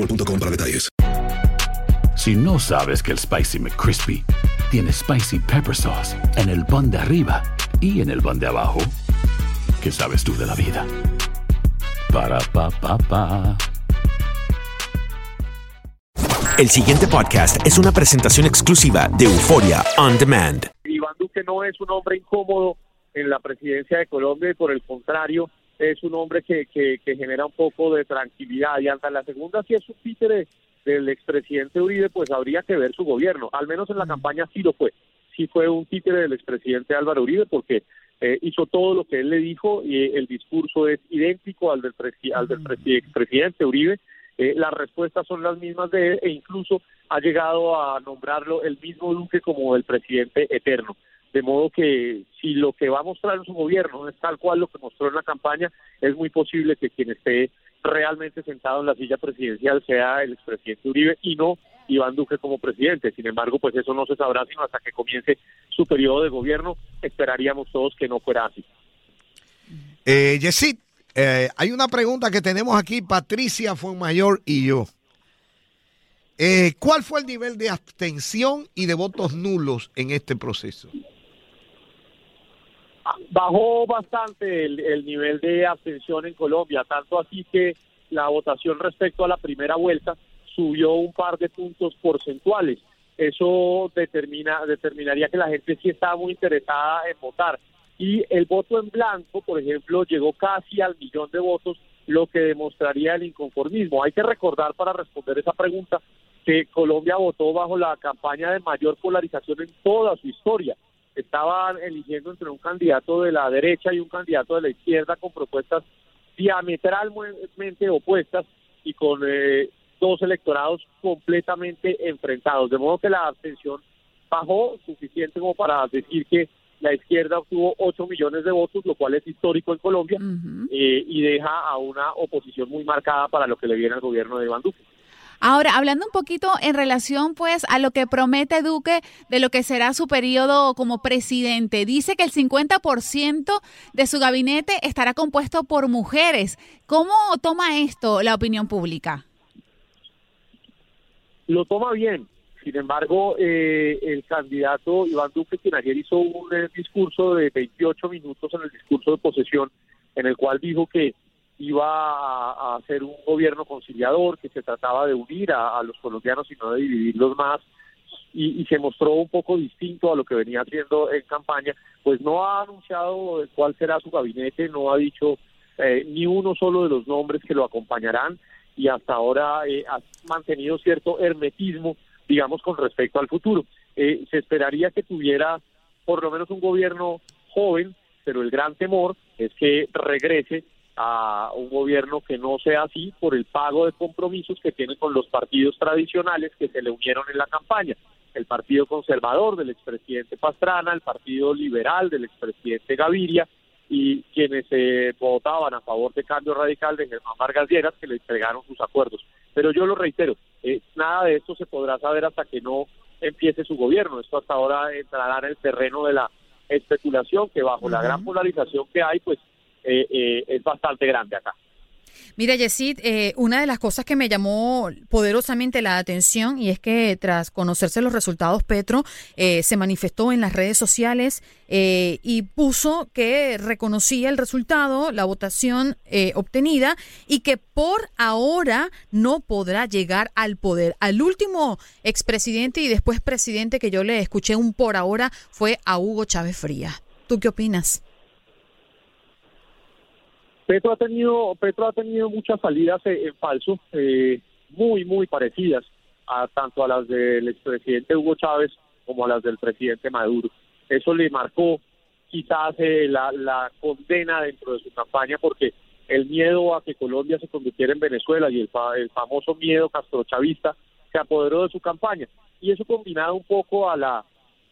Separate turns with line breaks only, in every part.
boostmobile.com para detalles.
Si no sabes que el Spicy McCrispy tiene Spicy Pepper Sauce en el pan de arriba y en el pan de abajo, ¿qué sabes tú de la vida? Para, pa, pa, pa.
El siguiente podcast es una presentación exclusiva de Euforia On Demand.
Iván Duque no es un hombre incómodo en la presidencia de Colombia y por el contrario es un hombre que, que, que genera un poco de tranquilidad y ante la segunda si es un títere del expresidente Uribe pues habría que ver su gobierno, al menos en la campaña sí lo fue, sí fue un títere del expresidente Álvaro Uribe porque eh, hizo todo lo que él le dijo y el discurso es idéntico al del, presi- al del presi- expresidente Uribe. Eh, las respuestas son las mismas de él e incluso ha llegado a nombrarlo el mismo Duque como el presidente eterno. De modo que si lo que va a mostrar su gobierno es tal cual lo que mostró en la campaña, es muy posible que quien esté realmente sentado en la silla presidencial sea el expresidente Uribe y no Iván Duque como presidente. Sin embargo, pues eso no se sabrá sino hasta que comience su periodo de gobierno. Esperaríamos todos que no fuera así.
Eh, eh, hay una pregunta que tenemos aquí, Patricia Fuenmayor y yo. Eh, ¿Cuál fue el nivel de abstención y de votos nulos en este proceso?
Bajó bastante el, el nivel de abstención en Colombia, tanto así que la votación respecto a la primera vuelta subió un par de puntos porcentuales. Eso determina determinaría que la gente sí estaba muy interesada en votar. Y el voto en blanco, por ejemplo, llegó casi al millón de votos, lo que demostraría el inconformismo. Hay que recordar para responder esa pregunta que Colombia votó bajo la campaña de mayor polarización en toda su historia estaban eligiendo entre un candidato de la derecha y un candidato de la izquierda con propuestas diametralmente opuestas y con eh, dos electorados completamente enfrentados. De modo que la abstención bajó suficiente como para decir que la izquierda obtuvo 8 millones de votos, lo cual es histórico en Colombia, eh, y deja a una oposición muy marcada para lo que le viene al gobierno de Iván Duque.
Ahora, hablando un poquito en relación pues a lo que promete Duque de lo que será su periodo como presidente, dice que el 50% de su gabinete estará compuesto por mujeres. ¿Cómo toma esto la opinión pública?
Lo toma bien. Sin embargo, eh, el candidato Iván Duque, quien ayer hizo un eh, discurso de 28 minutos en el discurso de posesión, en el cual dijo que iba a, a hacer un gobierno conciliador, que se trataba de unir a, a los colombianos y no de dividirlos más, y, y se mostró un poco distinto a lo que venía haciendo en campaña, pues no ha anunciado cuál será su gabinete, no ha dicho eh, ni uno solo de los nombres que lo acompañarán, y hasta ahora eh, ha mantenido cierto hermetismo, digamos, con respecto al futuro. Eh, se esperaría que tuviera por lo menos un gobierno joven, pero el gran temor es que regrese a un gobierno que no sea así por el pago de compromisos que tiene con los partidos tradicionales que se le unieron en la campaña. El Partido Conservador del expresidente Pastrana, el Partido Liberal del expresidente Gaviria y quienes eh, votaban a favor de cambio radical de Germán Vargas Lleras que le entregaron sus acuerdos. Pero yo lo reitero, eh, nada de esto se podrá saber hasta que no empiece su gobierno. Esto hasta ahora entrará en el terreno de la especulación que bajo la gran polarización que hay, pues eh, eh, es bastante grande acá.
Mira, Yesid, eh, una de las cosas que me llamó poderosamente la atención y es que tras conocerse los resultados, Petro eh, se manifestó en las redes sociales eh, y puso que reconocía el resultado, la votación obtenida y que por ahora no podrá llegar al poder. Al último expresidente y después presidente que yo le escuché un por ahora fue a Hugo Chávez Frías. ¿Tú qué opinas?
Petro ha tenido, Petro ha tenido muchas salidas eh, en falso, eh, muy, muy parecidas a tanto a las del expresidente Hugo Chávez como a las del presidente Maduro. Eso le marcó quizás eh, la, condena dentro de su campaña porque el miedo a que Colombia se convirtiera en Venezuela y el, el famoso miedo castrochavista se apoderó de su campaña. Y eso combinado un poco a la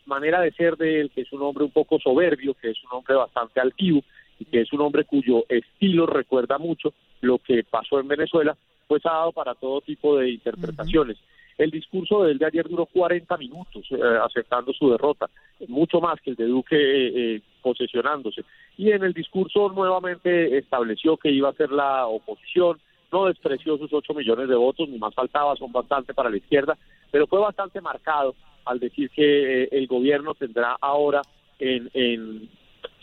manera de ser de él, que es un hombre un poco soberbio, que es un hombre bastante altivo, y que es un hombre cuyo estilo recuerda mucho lo que pasó en Venezuela, pues ha dado para todo tipo de interpretaciones. El discurso de él de ayer duró 40 minutos eh, aceptando su derrota, mucho más que el de Duque eh, eh, posesionándose. Y en el discurso nuevamente estableció que iba a ser la oposición, no despreció sus 8 millones de votos, ni más faltaba, son bastante para la izquierda, pero fue bastante marcado al decir que el gobierno tendrá ahora en, en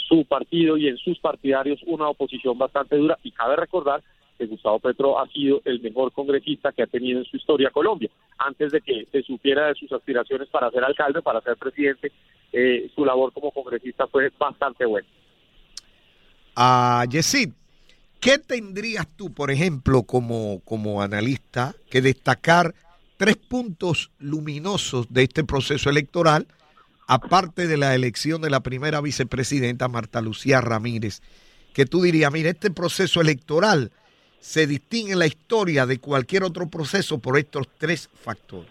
su partido y en sus partidarios una oposición bastante dura y cabe recordar que Gustavo Petro ha sido el mejor congresista que ha tenido en su historia Colombia. Antes de que se supiera de sus aspiraciones para ser alcalde, para ser presidente, eh, su labor como congresista fue bastante buena.
A Yesid, ¿qué tendrías tú, por ejemplo, como, como analista, que destacar tres puntos luminosos de este proceso electoral aparte de la elección de la primera vicepresidenta Marta Lucía Ramírez, que tú dirías, mira, este proceso electoral se distingue en la historia de cualquier otro proceso por estos tres factores?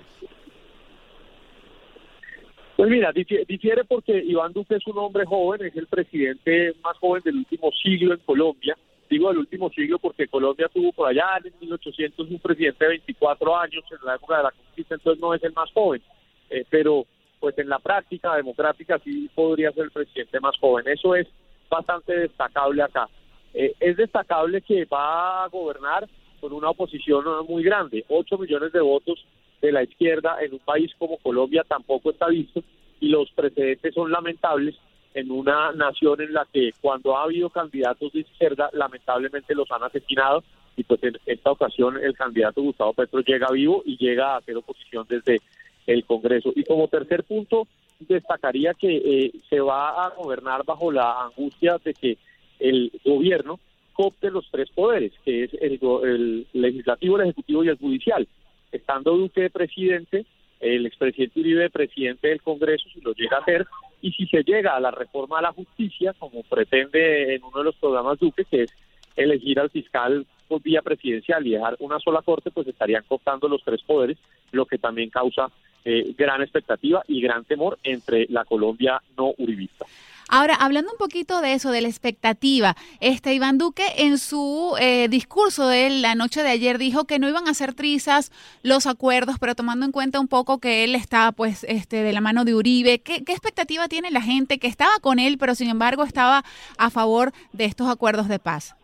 Pues mira, difiere porque Iván Duque es un hombre joven, es el presidente más joven del último siglo en Colombia. Digo del último siglo porque Colombia tuvo por allá en 1800 un presidente de 24 años en la época de la conquista, entonces no es el más joven. Eh, pero pues en la práctica democrática sí podría ser el presidente más joven. Eso es bastante destacable acá. Eh, es destacable que va a gobernar con una oposición muy grande, 8 millones de votos de la izquierda en un país como Colombia tampoco está visto y los precedentes son lamentables en una nación en la que cuando ha habido candidatos de izquierda lamentablemente los han asesinado y pues en esta ocasión el candidato Gustavo Petro llega vivo y llega a hacer oposición desde el Congreso. Y como tercer punto, destacaría que eh, se va a gobernar bajo la angustia de que el gobierno copte los tres poderes, que es el, legislativo, el ejecutivo y el judicial. Estando Duque de presidente, el expresidente Uribe presidente del Congreso, si lo llega a hacer, y si se llega a la reforma a la justicia, como pretende en uno de los programas Duque, que es elegir al fiscal por vía presidencial y dejar una sola corte, pues estarían cooptando los tres poderes, lo que también causa eh, gran expectativa y gran temor entre la Colombia no uribista.
Ahora, hablando un poquito de eso, de la expectativa, este Iván Duque en su eh, discurso de la noche de ayer dijo que no iban a hacer trizas los acuerdos, pero tomando en cuenta un poco que él está pues este de la mano de Uribe, ¿qué, qué expectativa tiene la gente que estaba con él, pero sin embargo estaba a favor de estos acuerdos de paz?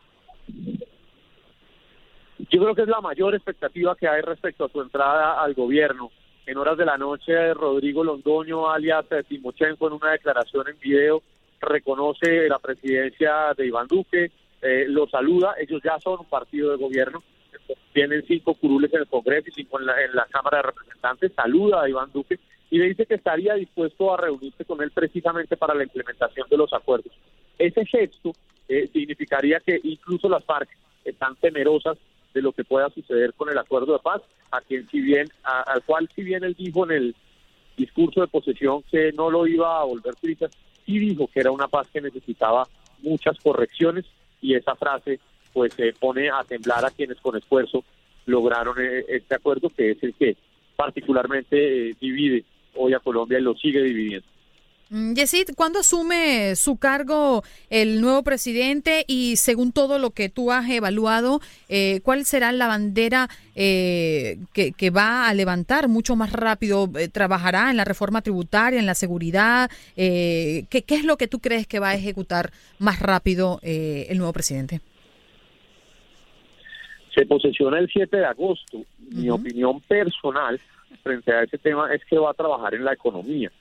Yo creo que es la mayor expectativa que hay respecto a su entrada al gobierno en horas de la noche Rodrigo Londoño, alias Timochenko, en una declaración en video, reconoce la presidencia de Iván Duque, eh, lo saluda, ellos ya son un partido de gobierno, tienen cinco curules en el Congreso y cinco en la, Cámara de Representantes, saluda a Iván Duque y le dice que estaría dispuesto a reunirse con él precisamente para la implementación de los acuerdos. Ese gesto eh, significaría que incluso las FARC están temerosas de lo que pueda suceder con el acuerdo de paz, a quien si bien, al cual si bien él dijo en el discurso de posesión que no lo iba a volver trizas, sí dijo que era una paz que necesitaba muchas correcciones y esa frase pues se pone a temblar a quienes con esfuerzo lograron eh, este acuerdo que es el que particularmente eh, divide hoy a Colombia y lo sigue dividiendo.
Mm, Yesid, ¿cuándo asume su cargo el nuevo presidente y según todo lo que tú has evaluado, eh, cuál será la bandera eh, que, va a levantar mucho más rápido? Eh, ¿Trabajará en la reforma tributaria, en la seguridad? ¿qué, ¿qué, es lo que tú crees que va a ejecutar más rápido el nuevo presidente?
Se posesiona el 7 de agosto. Mi opinión personal frente a ese tema es que va a trabajar en la economía.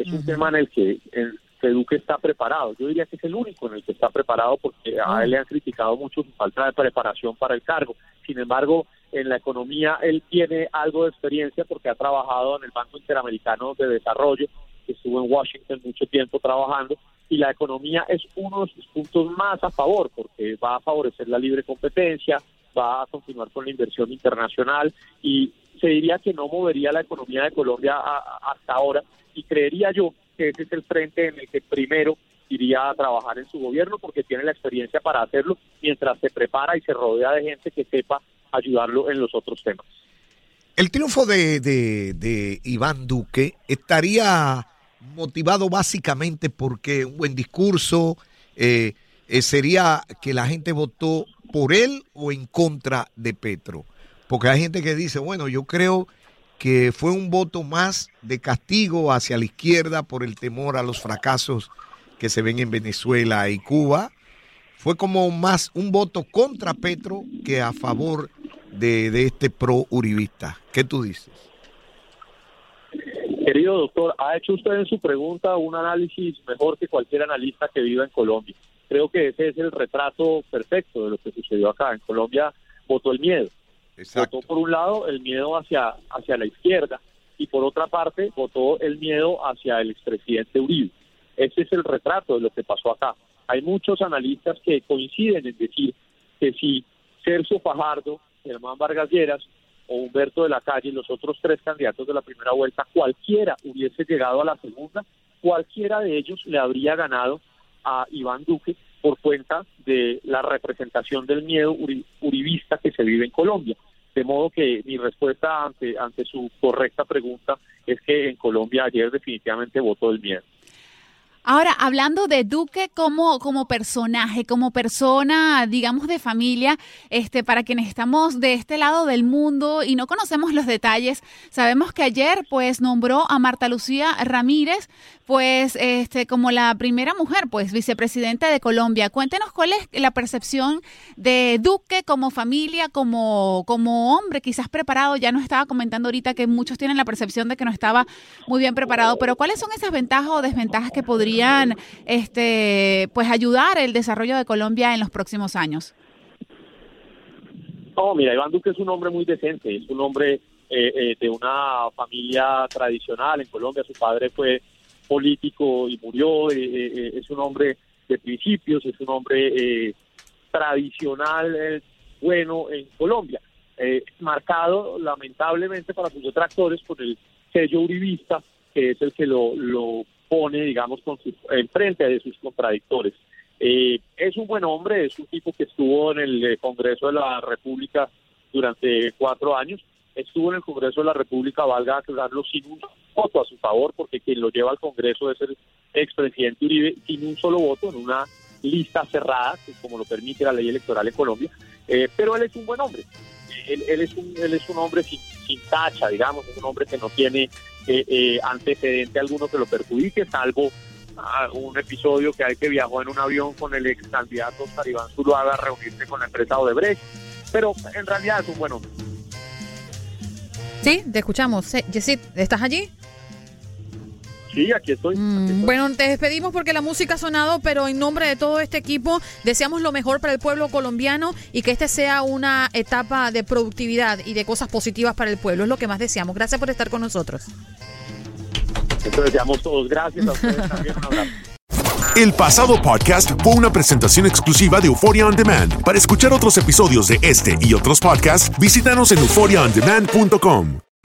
Es un tema en el que el que Duque está preparado. Yo diría que es el único en el que está preparado porque a él le han criticado mucho su falta de preparación para el cargo. Sin embargo, en la economía él tiene algo de experiencia porque ha trabajado en el Banco Interamericano de Desarrollo, que estuvo en Washington mucho tiempo trabajando, y la economía es uno de sus puntos más a favor porque va a favorecer la libre competencia, va a continuar con la inversión internacional y se diría que no movería la economía de Colombia hasta ahora y creería yo que ese es el frente en el que primero iría a trabajar en su gobierno porque tiene la experiencia para hacerlo mientras se prepara y se rodea de gente que sepa ayudarlo en los otros temas.
El triunfo de, de, Iván Duque estaría motivado básicamente porque un buen discurso eh, eh, sería que la gente votó por él o en contra de Petro. Porque hay gente que dice, bueno, yo creo que fue un voto más de castigo hacia la izquierda por el temor a los fracasos que se ven en Venezuela y Cuba. Fue como más un voto contra Petro que a favor de, este pro-uribista. ¿Qué tú dices?
Querido doctor, ha hecho usted en su pregunta un análisis mejor que cualquier analista que viva en Colombia. Creo que ese es el retrato perfecto de lo que sucedió acá. En Colombia votó el miedo Votó por un lado el miedo hacia, hacia la izquierda y por otra parte votó el miedo hacia el expresidente Uribe. Ese es el retrato de lo que pasó acá. Hay muchos analistas que coinciden en decir que si Celso Fajardo, Germán Vargas Lleras o Humberto de la Calle, los otros tres candidatos de la primera vuelta, cualquiera hubiese llegado a la segunda, cualquiera de ellos le habría ganado a Iván Duque por cuenta de la representación del miedo uribista que se vive en Colombia. De modo que mi respuesta ante, ante su correcta pregunta es que en Colombia ayer definitivamente votó el miedo.
Ahora, hablando de Duque como, como personaje, como persona, digamos, de familia, este, para quienes estamos de este lado del mundo y no conocemos los detalles, sabemos que ayer, pues, nombró a Marta Lucía Ramírez, pues, este, como la primera mujer, pues, vicepresidenta de Colombia. Cuéntenos cuál es la percepción de Duque como familia, como, como hombre, quizás preparado. Ya nos estaba comentando ahorita que muchos tienen la percepción de que no estaba muy bien preparado, pero ¿cuáles son esas ventajas o desventajas que podría este, pues ayudar el desarrollo de Colombia en los próximos años?
No, mira, Iván Duque es un hombre muy decente, es un hombre eh, eh, de una familia tradicional en Colombia, su padre fue político y murió, eh, es un hombre de principios, es un hombre tradicional, bueno en Colombia, marcado lamentablemente para sus detractores por el sello uribista, que es el que lo, lo pone, digamos, con su, en frente de sus contradictores. Eh, es un buen hombre, es un tipo que estuvo en el eh, Congreso de la República durante cuatro años, estuvo en el Congreso de la República, valga aclararlo, sin un voto a su favor, porque quien lo lleva al Congreso es el expresidente Uribe, sin un solo voto en una lista cerrada, como lo permite la ley electoral en Colombia, eh, pero él es un buen hombre. Él, es, un, él es un hombre sin, sin tacha, digamos, es un hombre que no tiene eh, antecedente alguno que lo perjudique, salvo un episodio que hay que viajó en un avión con el ex candidato Saribán Zuluaga a reunirse con la empresa Odebrecht, pero en realidad es un buen hombre.
Sí, te escuchamos. Yesid, ¿estás allí?
Sí, aquí estoy,
mm, Bueno, te despedimos porque la música ha sonado, pero en nombre de todo este equipo deseamos lo mejor para el pueblo colombiano y que este sea una etapa de productividad y de cosas positivas para el pueblo. Es lo que más deseamos. Gracias por estar con nosotros.
Eso deseamos todos. Gracias a ustedes también. Un abrazo.
El pasado podcast fue una presentación exclusiva de Euphoria On Demand. Para escuchar otros episodios de este y otros podcasts, visítanos en euphoriaondemand.com.